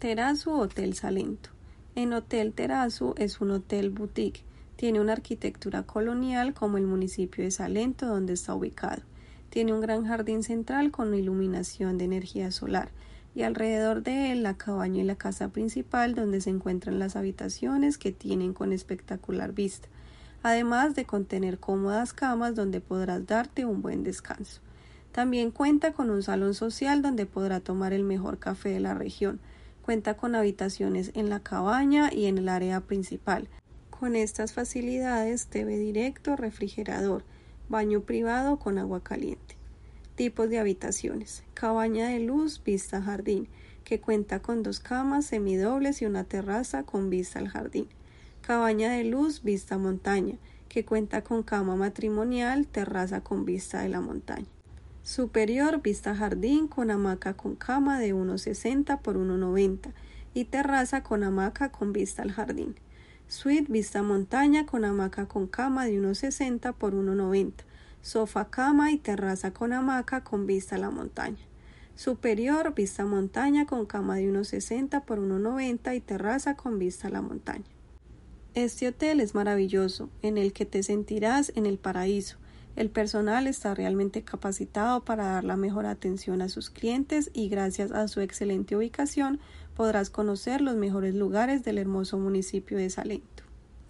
Terazu Hotel Salento. En Hotel Terazu es un hotel boutique. Tiene una arquitectura colonial como el municipio de Salento donde está ubicado. Tiene un gran jardín central con iluminación de energía solar y alrededor de él la cabaña y la casa principal donde se encuentran las habitaciones que tienen con espectacular vista, además de contener cómodas camas donde podrás darte un buen descanso. También cuenta con un salón social donde podrá tomar el mejor café de la región. Cuenta con habitaciones en la cabaña y en el área principal. Con estas facilidades, TV directo, refrigerador, baño privado con agua caliente. Tipos de habitaciones. Cabaña de luz, vista jardín, que cuenta con dos camas semidobles y una terraza con vista al jardín. Cabaña de luz, vista montaña, que cuenta con cama matrimonial, terraza con vista de la montaña. Superior, vista jardín con hamaca con cama de 1,60 por 1,90 y terraza con hamaca con vista al jardín. Suite vista montaña con hamaca con cama de 1,60 por 1,90, sofá cama y terraza con hamaca con vista a la montaña. Superior vista montaña con cama de 1,60 por 1,90 y terraza con vista a la montaña. Este hotel es maravilloso, en el que te sentirás en el paraíso. El personal está realmente capacitado para dar la mejor atención a sus clientes y gracias a su excelente ubicación podrás conocer los mejores lugares del hermoso municipio de Salento.